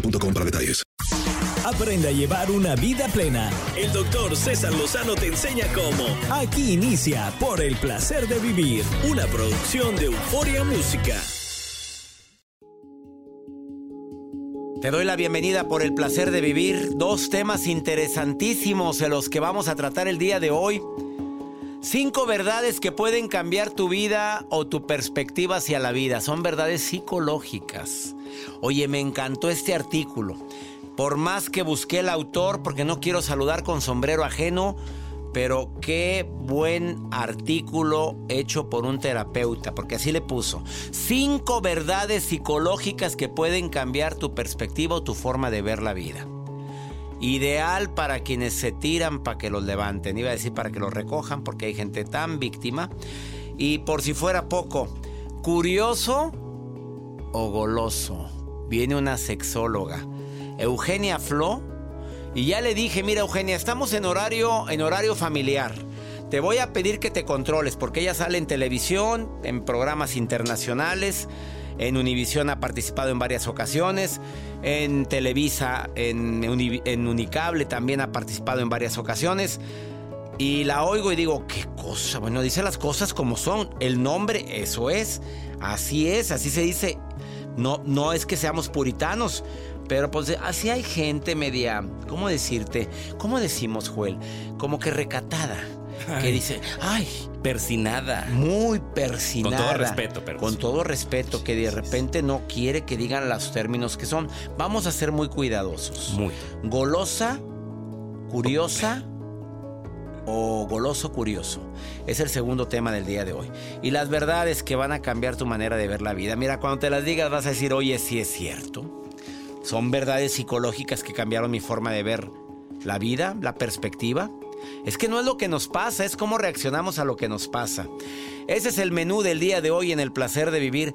boostmobile.com para detalles. Aprende a llevar una vida plena. El doctor César Lozano te enseña cómo. Aquí inicia Por el placer de vivir, una producción de Euforia Música. Te doy la bienvenida por el placer de vivir. Dos temas interesantísimos de los que vamos a tratar el día de hoy. Cinco verdades que pueden cambiar tu vida o tu perspectiva hacia la vida. Son verdades psicológicas. Oye, me encantó este artículo. Por más que busqué el autor, porque no quiero saludar con sombrero ajeno, pero qué buen artículo hecho por un terapeuta, porque así le puso. Cinco verdades psicológicas que pueden cambiar tu perspectiva o tu forma de ver la vida. Ideal para quienes se tiran para que los levanten. Iba a decir para que los recojan porque hay gente tan víctima. Y por si fuera poco, curioso o goloso. Viene una sexóloga, Eugenia Flo. Y ya le dije, mira Eugenia, estamos en horario, en horario familiar. Te voy a pedir que te controles porque ella sale en televisión, en programas internacionales. En Univisión ha participado en varias ocasiones. En Televisa, en, Uni- en Unicable también ha participado en varias ocasiones. Y la oigo y digo, ¿qué cosa? Bueno, dice las cosas como son. El nombre, eso es. Así es, así se dice. No, no es que seamos puritanos, pero pues así hay gente media, ¿cómo decirte? ¿Cómo decimos, Joel? Como que recatada. Que dice, ay, Persinada. muy persinada. Con todo respeto, pero Con todo respeto, que de repente no quiere que digan los términos que son. Vamos a ser muy cuidadosos. Muy. Golosa, curiosa o goloso curioso. Es el segundo tema del día de hoy. Y las verdades que van a cambiar tu manera de ver la vida. Mira, cuando te las digas vas a decir, oye, sí es cierto. Son verdades psicológicas que cambiaron mi forma de ver la vida, la perspectiva. Es que no es lo que nos pasa, es cómo reaccionamos a lo que nos pasa. Ese es el menú del día de hoy en el placer de vivir.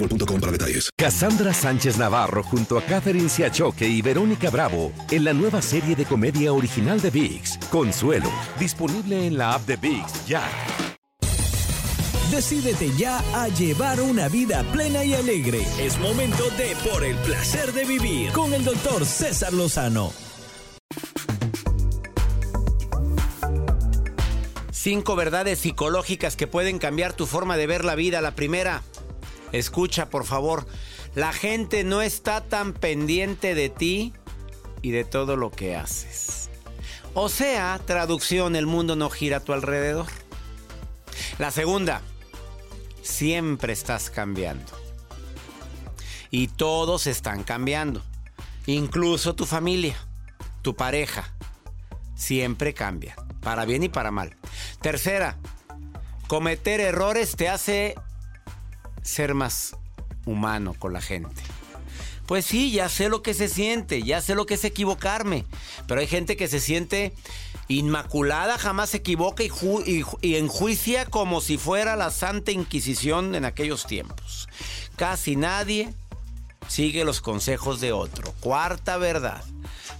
boostmobile.com para detalles. Cassandra Sánchez Navarro junto a Catherine Siachoque y Verónica Bravo en la nueva serie de comedia original de VIX, Consuelo, disponible en la app de VIX ya. Decídete ya a llevar una vida plena y alegre. Es momento de Por el placer de vivir con el doctor César Lozano. Cinco verdades psicológicas que pueden cambiar tu forma de ver la vida. La primera, Escucha, por favor. La gente no está tan pendiente de ti y de todo lo que haces. O sea, traducción, el mundo no gira a tu alrededor. La segunda, siempre estás cambiando. Y todos están cambiando. Incluso tu familia, tu pareja. Siempre cambia, para bien y para mal. Tercera, cometer errores te hace ser más humano con la gente. Pues sí, ya sé lo que se siente, ya sé lo que es equivocarme, pero hay gente que se siente inmaculada, jamás se equivoca y, y, enjuicia como si fuera la Santa Inquisición en aquellos tiempos. Casi nadie sigue los consejos de otro. Cuarta verdad.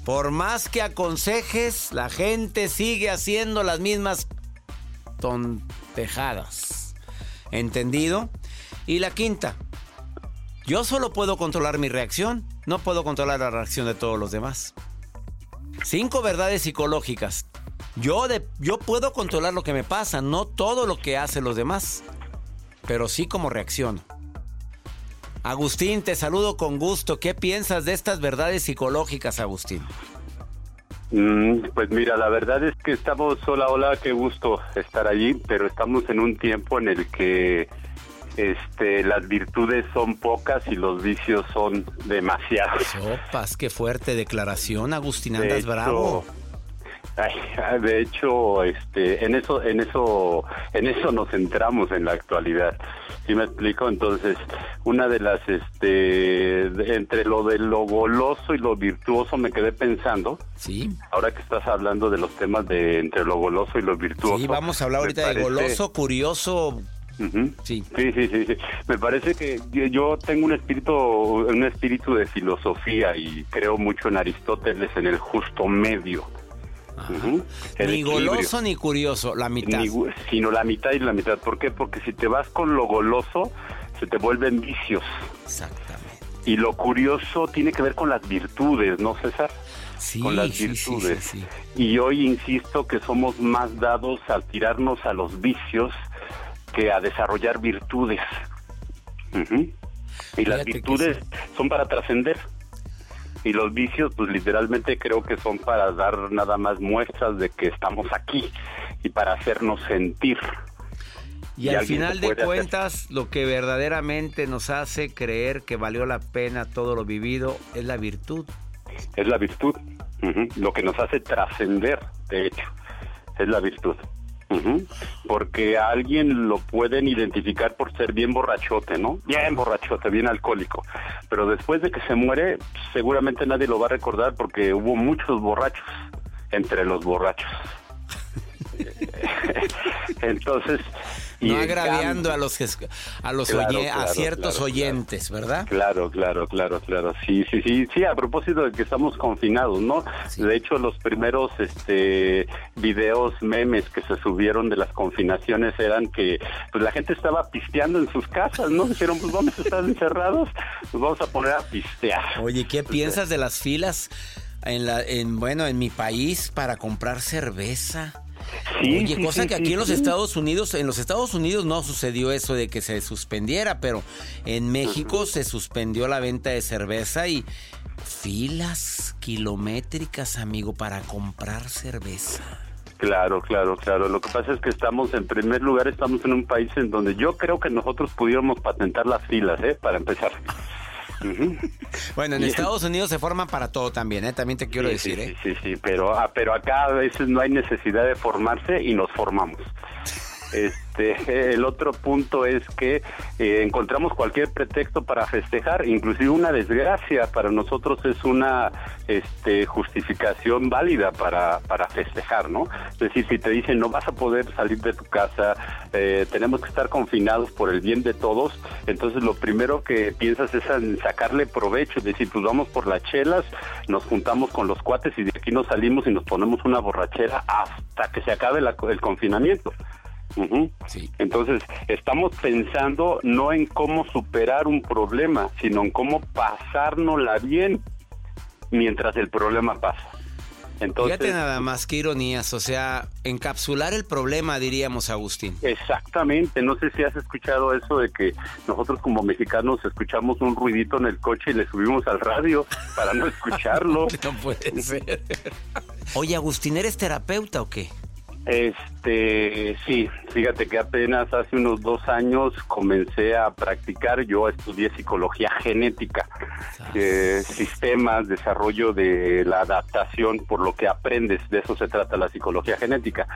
Por más que aconsejes, la gente sigue haciendo las mismas tontejadas. ¿Entendido? Y la quinta, yo solo puedo controlar mi reacción, no puedo controlar la reacción de todos los demás. Cinco verdades psicológicas. Yo, de, yo puedo controlar lo que me pasa, no todo lo que hacen los demás, pero sí como reacciono. Agustín, te saludo con gusto. ¿Qué piensas de estas verdades psicológicas, Agustín? Mm, pues mira, la verdad es que estamos, hola, hola, qué gusto estar allí, pero estamos en un tiempo en el que este, las virtudes son pocas y los vicios son demasiados. Sopas, qué fuerte declaración, Agustín, andas bravo. de hecho, este, en eso, en eso, en eso nos centramos en la actualidad. ¿Sí me explico? Entonces, una de las, este, entre lo de lo goloso y lo virtuoso me quedé pensando. Sí. Ahora que estás hablando de los temas de entre lo goloso y lo virtuoso. Sí, vamos a hablar ahorita de goloso, curioso, Sí. sí. Sí, sí, Me parece que yo tengo un espíritu, un espíritu de filosofía y creo mucho en Aristóteles en el justo medio. Ni goloso ni curioso, la mitad. sino la mitad y la mitad. ¿Por qué? Porque si te vas con lo goloso, se te vuelven vicios. Exactamente. Y lo curioso tiene que ver con las virtudes, ¿no, César? Sí, con las virtudes. y hoy insisto que somos más dados a tirarnos a los vicios que a desarrollar virtudes. Y las virtudes son para trascender. Y los vicios, pues literalmente creo que son para dar nada más muestras de que estamos aquí y para hacernos sentir. Y, al final de cuentas, lo que verdaderamente nos hace creer que valió la pena todo lo vivido es la virtud. Es la virtud. Lo que nos hace trascender, de hecho, es la virtud. Porque a alguien lo pueden identificar por ser bien borrachote, ¿no? Bien borrachote, bien alcohólico. Pero después de que se muere, seguramente nadie lo va a recordar porque hubo muchos borrachos entre los borrachos. Entonces, no agraviando a los a los a ciertos oyentes, ¿verdad? Claro, claro, claro, claro. Sí, sí, sí, sí, a propósito de que estamos confinados, ¿no? De hecho, los primeros este videos memes que se subieron de las confinaciones eran que pues la gente estaba pisteando en sus casas, ¿no? Dijeron, pues vamos a estar encerrados, pues vamos a poner a pistear. Oye, ¿qué piensas de las filas en la en bueno, en mi país para comprar cerveza? Oye, cosa que aquí en los Estados Unidos, en los Estados Unidos no sucedió eso de que se suspendiera, pero en México se suspendió la venta de cerveza y filas kilométricas, amigo, para comprar cerveza. Claro, claro, claro. Lo que pasa es que estamos, en primer lugar, estamos en un país en donde yo creo que nosotros pudiéramos patentar las filas, ¿eh? Para empezar. Bueno, en Estados Unidos se forman para todo también, ¿eh? También te quiero Sí, decir, sí, ¿eh? Sí, sí, sí, pero, ah, pero acá a veces no hay necesidad de formarse y nos formamos. Este, el otro punto es que eh, encontramos cualquier pretexto para festejar, inclusive una desgracia para nosotros es una este, justificación válida para, para festejar, ¿no? Es decir, si te dicen no vas a poder salir de tu casa, eh, tenemos que estar confinados por el bien de todos, entonces lo primero que piensas es en sacarle provecho, es decir, pues vamos por las chelas, nos juntamos con los cuates y de aquí nos salimos y nos ponemos una borrachera hasta que se acabe la- el confinamiento. Ujú. Entonces, estamos pensando no en cómo superar un problema, sino en cómo pasárnosla bien mientras el problema pasa. Entonces, Fíjate nada más que ironías, o sea, encapsular el problema, diríamos, Agustín. Exactamente, no sé si has escuchado eso de que nosotros como mexicanos escuchamos un ruidito en el coche y le subimos al radio para no escucharlo. no puede ser. Oye, Agustín, ¿eres terapeuta o qué? Este, sí, fíjate que apenas hace unos dos años comencé a practicar, yo estudié psicología genética, eh, sistemas, desarrollo de la adaptación, por lo que aprendes, de eso se trata la psicología genética.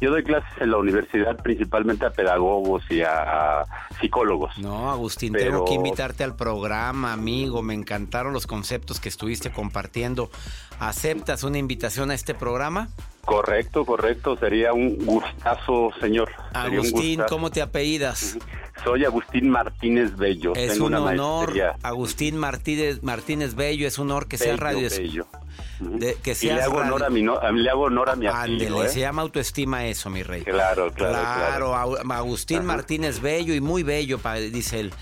Yo doy clases en la universidad principalmente a pedagogos y a, a psicólogos. No, Agustín, Pero- tengo que invitarte al programa, amigo. Me encantaron los conceptos que estuviste compartiendo. ¿Aceptas una invitación a este programa? Correcto, correcto, sería un gustazo, señor. Agustín, gustazo. ¿cómo te apellidas? Soy Agustín Martínez Bello. Es Tengo un una honor, maestría. Agustín Martínez, Martínez Bello, es un honor que sea radio. bello. de- que y le hago, radio- honor a mi, no- le hago honor a mi apellido, Ándele, ¿eh? se llama autoestima eso, mi rey. Claro, claro, claro. Agustín Martínez Bello y muy bello, dice él.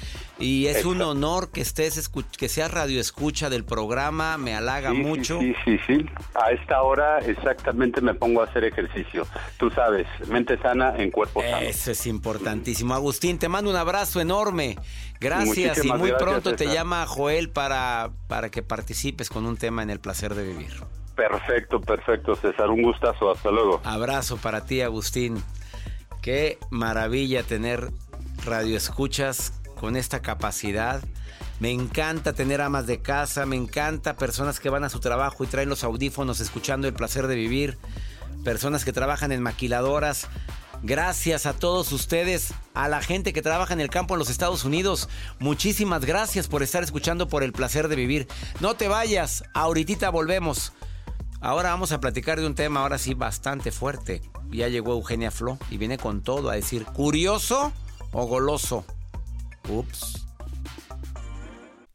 Y es un honor que estés que seas radio escucha del programa, me halaga Sí, mucho. Sí, sí, sí. A esta hora exactamente me pongo a hacer ejercicio. Tú sabes, mente sana en cuerpo sano. Eso es importantísimo. Agustín, te mando un abrazo enorme. Gracias y muy gracias, pronto te César. llama Joel para, para que participes con un tema en el placer de vivir. Perfecto, perfecto, César. Un gustazo. Hasta luego. Abrazo para ti, Agustín. Qué maravilla tener radioescuchas con esta capacidad. Me encanta tener amas de casa, me encanta personas que van a su trabajo y traen los audífonos escuchando el placer de vivir, personas que trabajan en maquiladoras. Gracias a todos ustedes, a la gente que trabaja en el campo en los Estados Unidos. Muchísimas gracias por estar escuchando por el placer de vivir. No te vayas, ahorita volvemos. Ahora vamos a platicar de un tema ahora sí bastante fuerte. Ya llegó Eugenia Flo y viene con todo a decir, ¿curioso o goloso? Ups.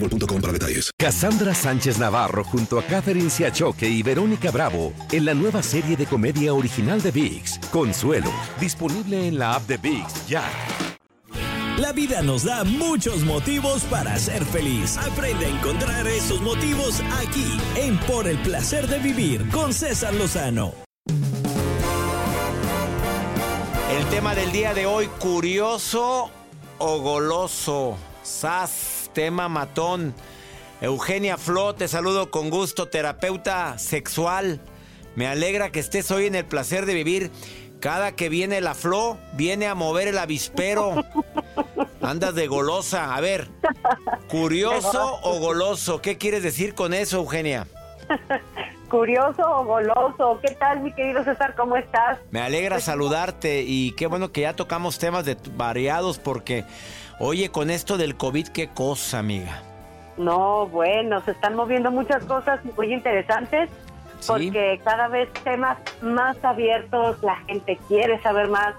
boostmobile.com para detalles. Cassandra Sánchez Navarro junto a Catherine Siachoque y Verónica Bravo en la nueva serie de comedia original de VIX, Consuelo, disponible en la app de VIX ya. La vida nos da muchos motivos para ser feliz. Aprende a encontrar esos motivos aquí, en Por el placer de vivir con César Lozano. El tema del día de hoy, curioso o goloso. Sas, tema matón. Eugenia Flo, te saludo con gusto, terapeuta sexual. Me alegra que estés hoy en el placer de vivir. Cada que viene la flor, viene a mover el avispero. Andas de golosa. A ver, ¿curioso o goloso? ¿Qué quieres decir con eso, Eugenia? curioso o goloso. ¿Qué tal, mi querido César? ¿Cómo estás? Me alegra Pues, saludarte y qué bueno que ya tocamos temas de variados porque, oye, con esto del COVID, qué cosa, amiga. No, bueno, se están moviendo muchas cosas muy interesantes porque cada vez temas más abiertos, la gente quiere saber más.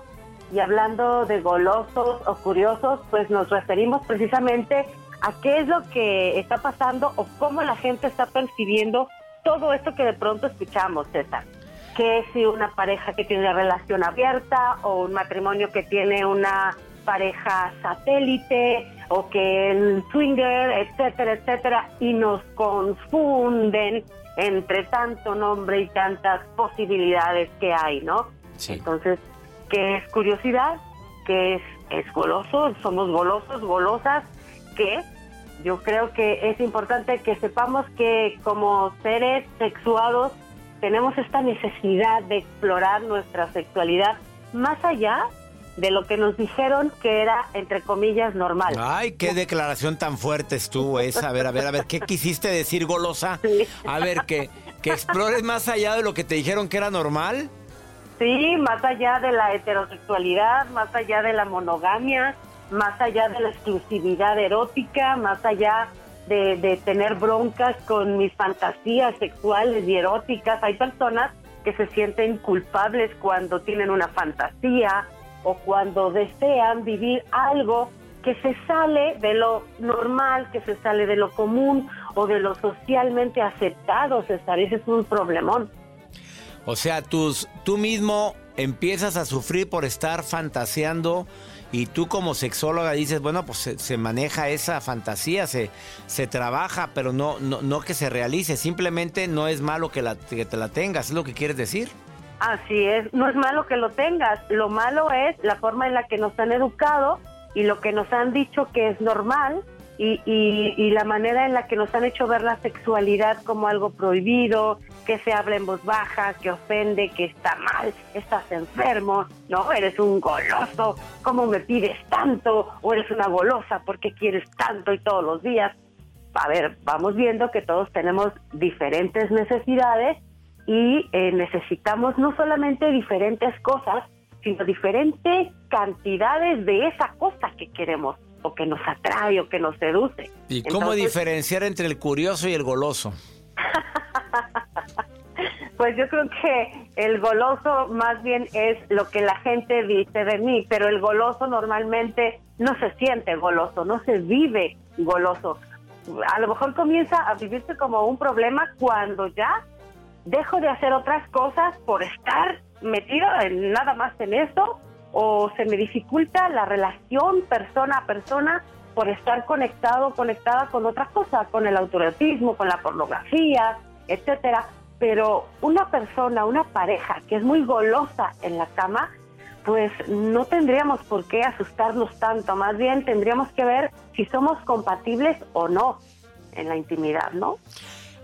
Y hablando de golosos o curiosos, pues nos referimos precisamente a qué es lo que está pasando o cómo la gente está percibiendo todo esto que de pronto escuchamos, César. Que si una pareja que tiene una relación abierta o un matrimonio que tiene una pareja satélite o que el swinger, etcétera, etcétera, y nos confunden entre tanto nombre y tantas posibilidades que hay, ¿no? Entonces, ¿qué es curiosidad? ¿Qué es, es goloso? ¿Somos golosos, golosas? ¿Qué? Yo creo que es importante que sepamos que como seres sexuados tenemos esta necesidad de explorar nuestra sexualidad más allá de lo que nos dijeron que era, entre comillas, normal. Ay, qué declaración tan fuerte estuvo esa. A ver, a ver, a ver, ¿qué quisiste decir, golosa? A ver, que, que explores más allá de lo que te dijeron que era normal. Sí, más allá de la heterosexualidad, más allá de la monogamia, más allá de la exclusividad erótica, más allá de, de tener broncas con mis fantasías sexuales y eróticas. Hay personas que se sienten culpables cuando tienen una fantasía o cuando desean vivir algo que se sale de lo normal, que se sale de lo común o de lo socialmente aceptado, César. Ese es un problemón. O sea, tus, tú mismo empiezas a sufrir por estar fantaseando y tú como sexóloga dices, bueno, pues se, se maneja esa fantasía, se, se trabaja, pero no, no, no que se realice, simplemente no es malo que, la, que te la tengas, es lo que quieres decir. Así es, no es malo que lo tengas, lo malo es la forma en la que nos han educado y lo que nos han dicho que es normal y, la manera en la que nos han hecho ver la sexualidad como algo prohibido, que se habla en voz baja, que ofende, que está mal, estás enfermo, no, eres un goloso, ¿cómo me pides tanto? O eres una golosa, porque quieres tanto y todos los días? A ver, vamos viendo que todos tenemos diferentes necesidades y eh, necesitamos no solamente diferentes cosas, sino diferentes cantidades de esa cosa que queremos o que nos atrae o que nos seduce. ¿Y cómo Entonces, diferenciar entre el curioso y el goloso? pues yo creo que el goloso más bien es lo que la gente dice de mí, pero el goloso normalmente no se siente goloso, no se vive goloso. A lo mejor comienza a vivirse como un problema cuando ya dejo de hacer otras cosas por estar metido en nada más en eso o se me dificulta la relación persona a persona por estar conectado conectada con otra cosa, con el autorotismo, con la pornografía, etcétera. Pero una persona, una pareja que es muy golosa en la cama, pues no tendríamos por qué asustarnos tanto, más bien tendríamos que ver si somos compatibles o no en la intimidad, ¿no?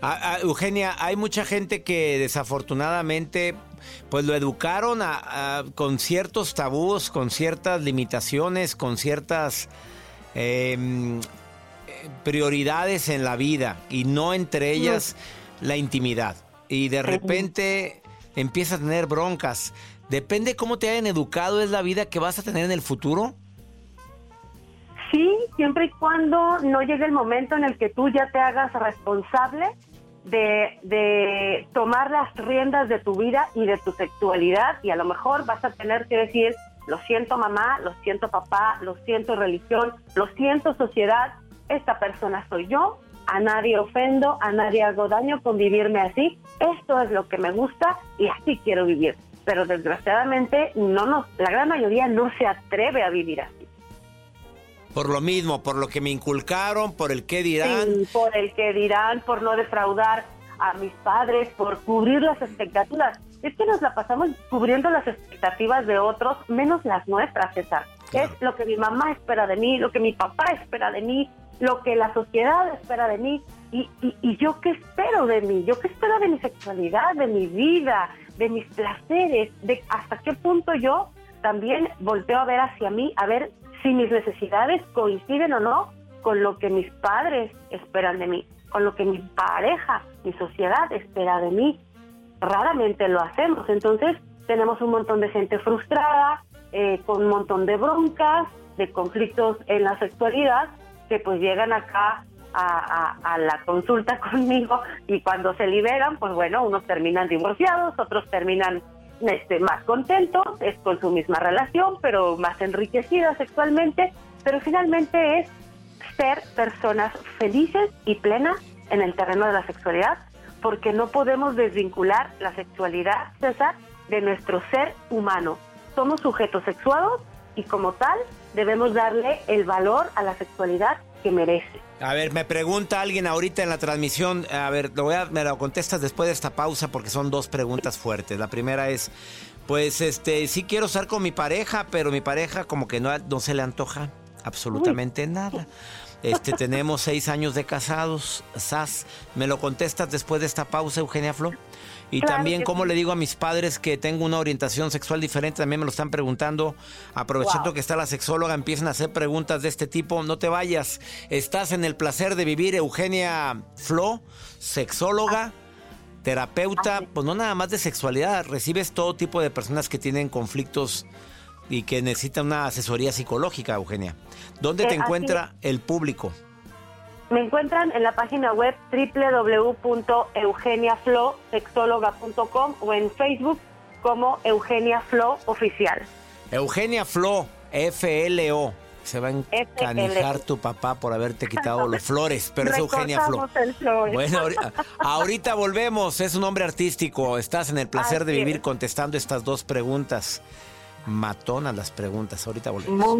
Ah, ah, Eugenia, hay mucha gente que desafortunadamente pues lo educaron a, a, con ciertos tabús, con ciertas limitaciones, con ciertas eh, prioridades en la vida y no entre ellas no. la intimidad. Y de repente empieza a tener broncas. Depende cómo te hayan educado, es la vida que vas a tener en el futuro. Sí, siempre y cuando no llegue el momento en el que tú ya te hagas responsable de, de, tomar las riendas de tu vida y de tu sexualidad y a lo mejor vas a tener que decir, lo siento mamá, lo siento papá, lo siento religión, lo siento sociedad, esta persona soy yo, a nadie ofendo, a nadie hago daño con vivirme así, esto es lo que me gusta y así quiero vivir. Pero desgraciadamente no nos, la gran mayoría no se atreve a vivir así. Por lo mismo, por lo que me inculcaron, por el que dirán. Sí, por el que dirán, por no defraudar a mis padres, por cubrir las expectativas. Es que nos la pasamos cubriendo las expectativas de otros, menos las nuestras, César. Claro. Es lo que mi mamá espera de mí, lo que mi papá espera de mí, lo que la sociedad espera de mí y, y, yo qué espero de mí, yo qué espero de mi sexualidad, de mi vida, de mis placeres, de hasta qué punto yo también volteo a ver hacia mí, a ver si mis necesidades coinciden o no con lo que mis padres esperan de mí, con lo que mi pareja, mi sociedad espera de mí. Raramente lo hacemos, entonces tenemos un montón de gente frustrada, eh, con un montón de broncas, de conflictos en la sexualidad, que pues llegan acá a, la consulta conmigo y cuando se liberan, pues bueno, unos terminan divorciados, otros terminan este, más contentos, es con su misma relación, pero más enriquecida sexualmente, pero finalmente es ser personas felices y plenas en el terreno de la sexualidad, porque no podemos desvincular la sexualidad, César, de nuestro ser humano. Somos sujetos sexuados y como tal debemos darle el valor a la sexualidad que merece. A ver, me pregunta alguien ahorita en la transmisión, a ver, lo voy a, me lo contestas después de esta pausa porque son dos preguntas fuertes. La primera es, pues este, sí quiero estar con mi pareja, pero mi pareja como que no, no se le antoja absolutamente nada. Este, tenemos seis años de casados, Sas. ¿Me lo contestas después de esta pausa, Eugenia Flo? Y también, ¿cómo le digo a mis padres que tengo una orientación sexual diferente? También me lo están preguntando. Aprovechando que está la sexóloga, empiezan a hacer preguntas de este tipo. No te vayas. Estás en el placer de vivir, Eugenia Flo, sexóloga, terapeuta, pues no nada más de sexualidad. Recibes todo tipo de personas que tienen conflictos y que necesitan una asesoría psicológica, Eugenia. ¿Dónde te encuentra el público? Me encuentran en la página web www.eugeniaflosexóloga.com o en Facebook como Eugenia Flo Oficial. Eugenia Flo, F-L-O. Se va a encanijar tu papá por haberte quitado los flores, pero es Eugenia Flo. Bueno, ahorita, volvemos. Es un hombre artístico. Estás en el placer de vivir contestando estas dos preguntas. Matonas las preguntas. Ahorita volvemos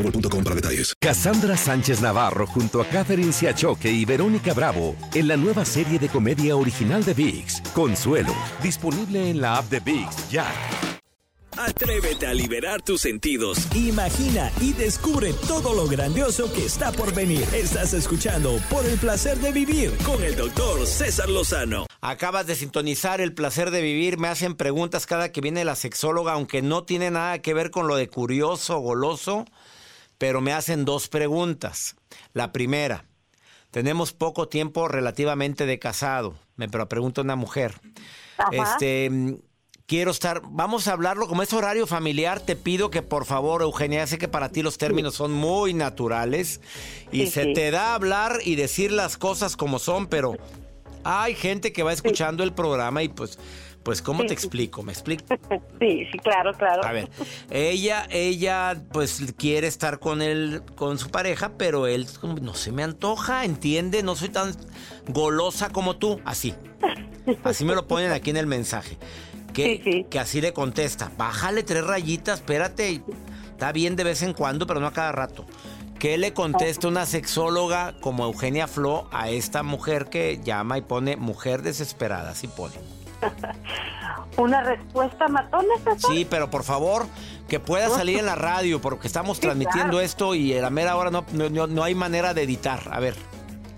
para detalles. Cassandra Sánchez Navarro junto a Catherine Siachoque y Verónica Bravo en la nueva serie de comedia original de VIX, Consuelo, disponible en la app de VIX ya. Atrévete a liberar tus sentidos, imagina y descubre todo lo grandioso que está por venir. Estás escuchando Por el placer de vivir con el doctor César Lozano. Acabas de sintonizar el placer de vivir, me hacen preguntas cada que viene la sexóloga, aunque no tiene nada que ver con lo de curioso, goloso pero me hacen dos preguntas. La primera, tenemos poco tiempo relativamente de casado, me pregunta una mujer. Este, quiero estar, vamos a hablarlo como es horario familiar, te pido que por favor, Eugenia, sé que para ti los términos son muy naturales y se te da hablar y decir las cosas como son, pero hay gente que va escuchando el programa y pues pues, ¿cómo te explico? ¿Me explico? Sí, sí, claro, claro. A ver, ella, ella, pues, quiere estar con él, con su pareja, pero él no se me antoja, ¿entiende? No soy tan golosa como tú. Así. Así me lo ponen aquí en el mensaje. Que, que así le contesta. Bájale tres rayitas, espérate. Está bien de vez en cuando, pero no a cada rato. ¿Qué le contesta una sexóloga como Eugenia Flo a esta mujer que llama y pone mujer desesperada? Así pone. ¿Una respuesta matona, Sí, pero por favor, que pueda salir en la radio, porque estamos transmitiendo esto y a la mera hora no, no, no hay manera de editar. A ver.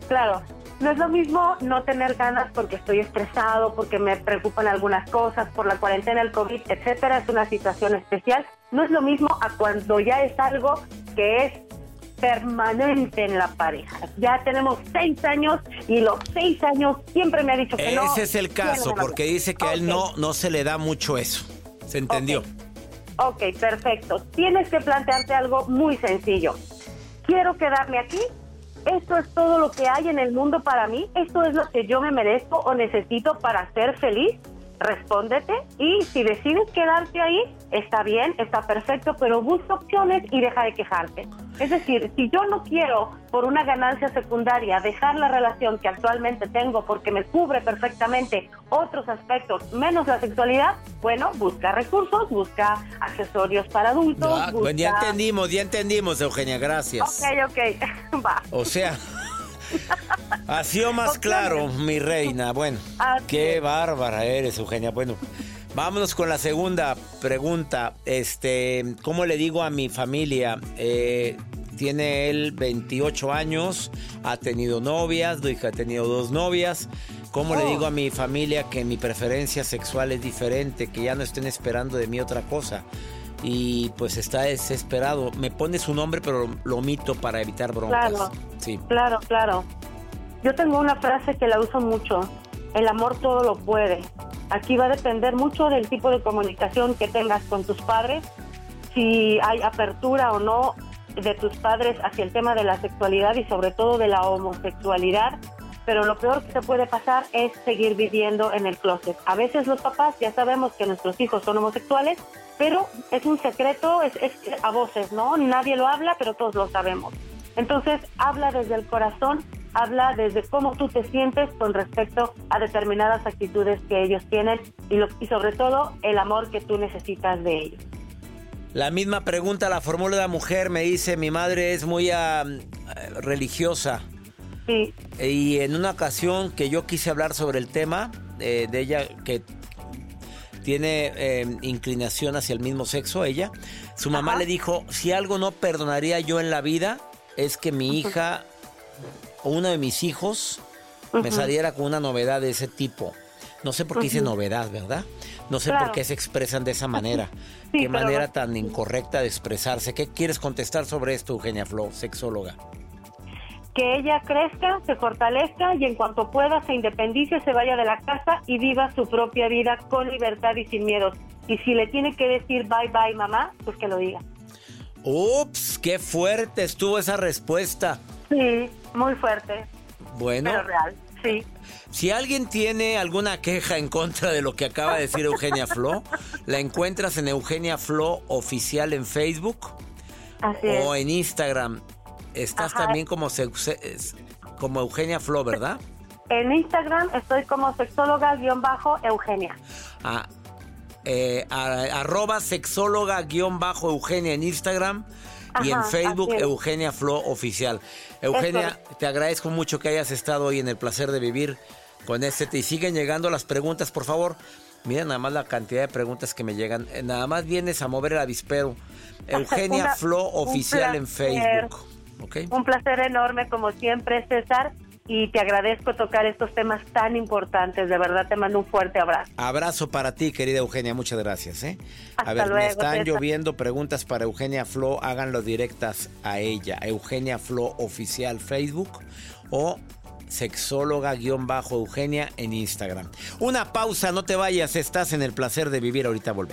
Claro, no es lo mismo no tener ganas porque estoy estresado, porque me preocupan algunas cosas, por la cuarentena, el COVID, etcétera, es una situación especial. No es lo mismo a cuando ya es algo que es permanente en la pareja. Ya tenemos seis años y los seis años siempre me ha dicho que Ese no. Ese es el caso, porque dice que a él no, no se le da mucho eso. ¿Se entendió? ok, perfecto. Tienes que plantearte algo muy sencillo. Quiero quedarme aquí esto es todo lo que hay en el mundo para mí, esto es lo que yo me merezco o necesito para ser feliz, respóndete y si decides quedarte ahí, está bien, está perfecto, pero busca opciones y deja de quejarte. Es decir, si yo no quiero por una ganancia secundaria dejar la relación que actualmente tengo porque me cubre perfectamente otros aspectos menos la sexualidad, bueno, busca recursos, busca accesorios para adultos. Ya, ya entendimos, ya entendimos, Eugenia, gracias. Ok, ok, va. O sea... Ha sido más claro, mi reina. Bueno, qué bárbara eres, Eugenia. Bueno, vámonos con la segunda pregunta. Este, ¿cómo le digo a mi familia? Eh, tiene él 28 años, ha tenido novias, ha tenido dos novias. ¿Cómo le oh. digo a mi familia que mi preferencia sexual es diferente, que ya no estén esperando de mí otra cosa? y pues está desesperado. Me pone su nombre, pero lo omito para evitar broncas. Claro, sí. claro, claro. Yo tengo una frase que la uso mucho. El amor todo lo puede. Aquí va a depender mucho del tipo de comunicación que tengas con tus padres, si hay apertura o no de tus padres hacia el tema de la sexualidad y sobre todo de la homosexualidad pero lo peor que se puede pasar es seguir viviendo en el closet. A veces los papás ya sabemos que nuestros hijos son homosexuales, pero es un secreto, es, a voces, ¿no? Nadie lo habla, pero todos lo sabemos. Entonces, habla desde el corazón, habla desde cómo tú te sientes con respecto a determinadas actitudes que ellos tienen y, y sobre todo el amor que tú necesitas de ellos. La misma pregunta la formula la mujer, me dice, mi madre es muy ah, religiosa. Sí. Y en una ocasión que yo quise hablar sobre el tema eh, de ella que tiene eh, inclinación hacia el mismo sexo, ella. Su mamá le dijo, si algo no perdonaría yo en la vida, es que mi hija o uno de mis hijos me saliera con una novedad de ese tipo. No sé por qué dice novedad, ¿verdad? No sé por qué se expresan de esa manera. qué manera tan incorrecta de expresarse. ¿Qué quieres contestar sobre esto, Eugenia Flo, sexóloga? que ella crezca, se fortalezca y en cuanto pueda se independice, se vaya de la casa y viva su propia vida con libertad y sin miedo. Y si le tiene que decir bye bye mamá, pues que lo diga. Ups, qué fuerte estuvo esa respuesta. Sí, muy fuerte. Bueno. Pero real, sí. Si alguien tiene alguna queja en contra de lo que acaba de decir Eugenia Flo, la encuentras en Eugenia Flo Oficial en Facebook o en Instagram. Estás también como, como Eugenia Flo, ¿verdad? En Instagram estoy como sexóloga-eugenia. Ah, eh, arroba sexóloga-eugenia en Instagram y en Facebook Eugenia Flo Oficial. Eugenia, te agradezco mucho que hayas estado hoy en el placer de vivir con este. Y siguen llegando las preguntas, por favor. Mira nada más la cantidad de preguntas que me llegan. Eh, nada más vienes a mover el avispero. Eugenia Flo Oficial en Facebook. Un placer enorme como siempre, César. Y te agradezco tocar estos temas tan importantes. De verdad te mando un fuerte abrazo. Abrazo para ti, querida Eugenia. Muchas gracias. ¿eh? a ver, me están lloviendo preguntas para Eugenia Flo. Háganlo directas a ella. Eugenia Flo Oficial Facebook o sexóloga-eugenia en Instagram. Una pausa, no te vayas, estás en el placer de vivir, ahorita volver.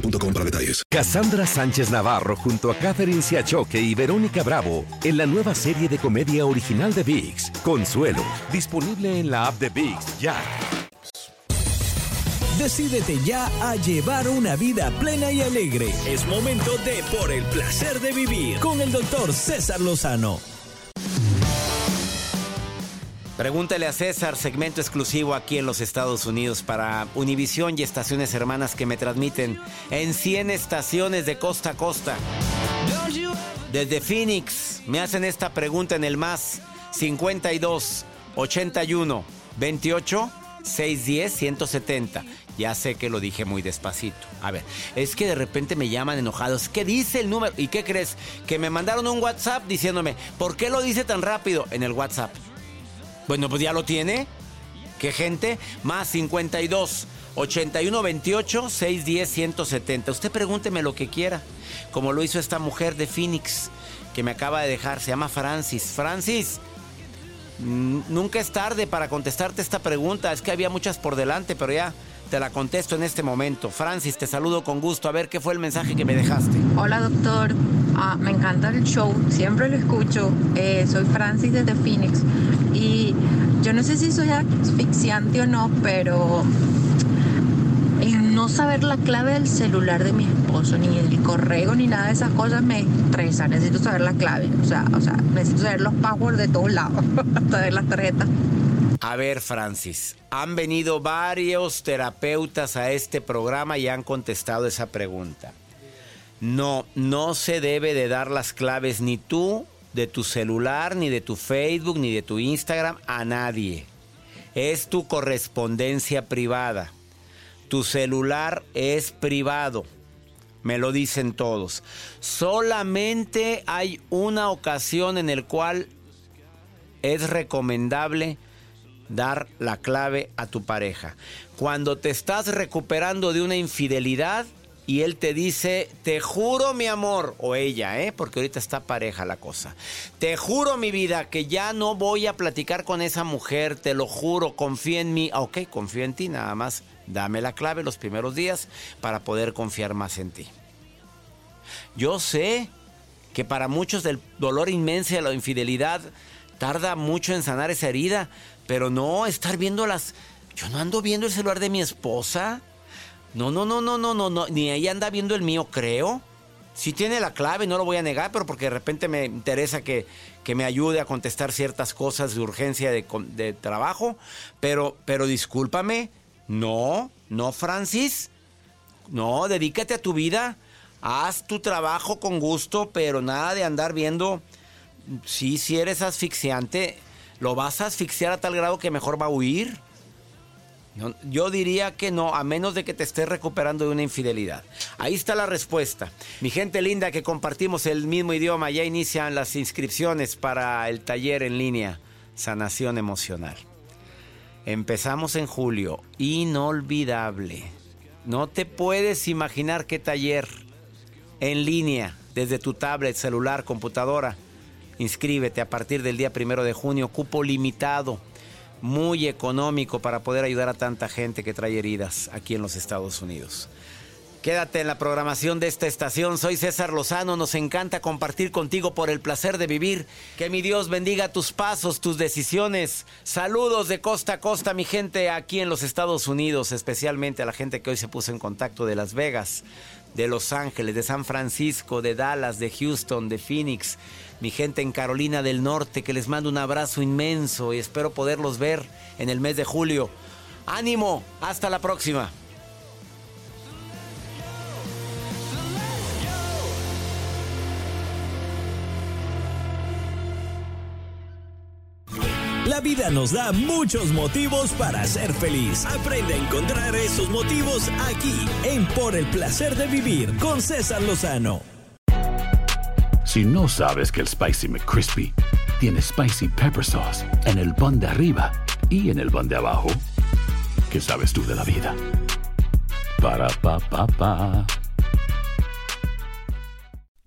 boostmobile.com para detalles. Cassandra Sánchez Navarro junto a Catherine Siachoque y Verónica Bravo en la nueva serie de comedia original de VIX, Consuelo, disponible en la app de VIX ya. Decídete ya a llevar una vida plena y alegre. Es momento de Por el placer de vivir con el doctor César Lozano. Pregúntale a César, segmento exclusivo aquí en los Estados Unidos para Univisión y estaciones hermanas que me transmiten en 100 estaciones de costa a costa. Desde Phoenix me hacen esta pregunta en el más 52 81 28 610 170. Ya sé que lo dije muy despacito. A ver, es que de repente me llaman enojados. ¿Qué dice el número? ¿Y qué crees? Que me mandaron un WhatsApp diciéndome, ¿por qué lo dice tan rápido en el WhatsApp? Bueno, pues ya lo tiene. ¿Qué gente? Más 52 81 28 610 170. Usted pregúnteme lo que quiera. Como lo hizo esta mujer de Phoenix que me acaba de dejar. Se llama Francis. Francis, nunca es tarde para contestarte esta pregunta. Es que había muchas por delante, pero ya te la contesto en este momento. Francis, te saludo con gusto. A ver qué fue el mensaje que me dejaste. Hola doctor, Ah, me encanta el show, siempre lo escucho. Eh, soy Francis desde Phoenix y yo no sé si soy asfixiante o no, pero el no saber la clave del celular de mi esposo, ni el correo, ni nada de esas cosas me estresa. Necesito saber la clave, o sea, o sea necesito saber los passwords de todos lados, de las tarjetas. A ver, Francis, han venido varios terapeutas a este programa y han contestado esa pregunta. No, no se debe de dar las claves ni tú de tu celular, ni de tu Facebook, ni de tu Instagram a nadie. Es tu correspondencia privada. Tu celular es privado. Me lo dicen todos. Solamente hay una ocasión en el cual es recomendable dar la clave a tu pareja. Cuando te estás recuperando de una infidelidad y él te dice, te juro mi amor, o ella, ¿eh? porque ahorita está pareja la cosa, te juro mi vida que ya no voy a platicar con esa mujer, te lo juro, confía en mí, ah, ok, confío en ti, nada más dame la clave los primeros días para poder confiar más en ti. Yo sé que para muchos del dolor inmenso de la infidelidad tarda mucho en sanar esa herida, pero no estar viendo las... Yo no ando viendo el celular de mi esposa. No, no, no, no, no, no, no. Ni ella anda viendo el mío, creo. Si tiene la clave, no lo voy a negar, pero porque de repente me interesa que, que me ayude a contestar ciertas cosas de urgencia de, de trabajo. Pero, pero discúlpame. No, no, Francis. No, dedícate a tu vida. Haz tu trabajo con gusto, pero nada de andar viendo. Sí, si eres asfixiante, lo vas a asfixiar a tal grado que mejor va a huir yo diría que no, a menos de que te estés recuperando de una infidelidad. Ahí está la respuesta. Mi gente linda que compartimos el mismo idioma, ya inician las inscripciones para el taller en línea, Sanación Emocional. Empezamos en julio, inolvidable. No te puedes imaginar qué taller en línea, desde tu tablet, celular, computadora. Inscríbete a partir del día primero de junio, cupo limitado muy económico para poder ayudar a tanta gente que trae heridas aquí en los Estados Unidos. Quédate en la programación de esta estación. Soy César Lozano. Nos encanta compartir contigo por el placer de vivir. Que mi Dios bendiga tus pasos, tus decisiones. Saludos de costa a costa, mi gente aquí en los Estados Unidos, especialmente a la gente que hoy se puso en contacto de Las Vegas, de Los Ángeles, de San Francisco, de Dallas, de Houston, de Phoenix mi gente en Carolina del Norte, que les mando un abrazo inmenso y espero poderlos ver en el mes de julio. Ánimo, hasta la próxima. La vida nos da muchos motivos para ser feliz. Aprende a encontrar esos motivos aquí, en Por el placer de vivir, con César Lozano. Si no sabes que el Spicy McCrispy tiene Spicy Pepper Sauce en el pan de arriba y en el pan de abajo, ¿qué sabes tú de la vida? Para, pa, pa, pa.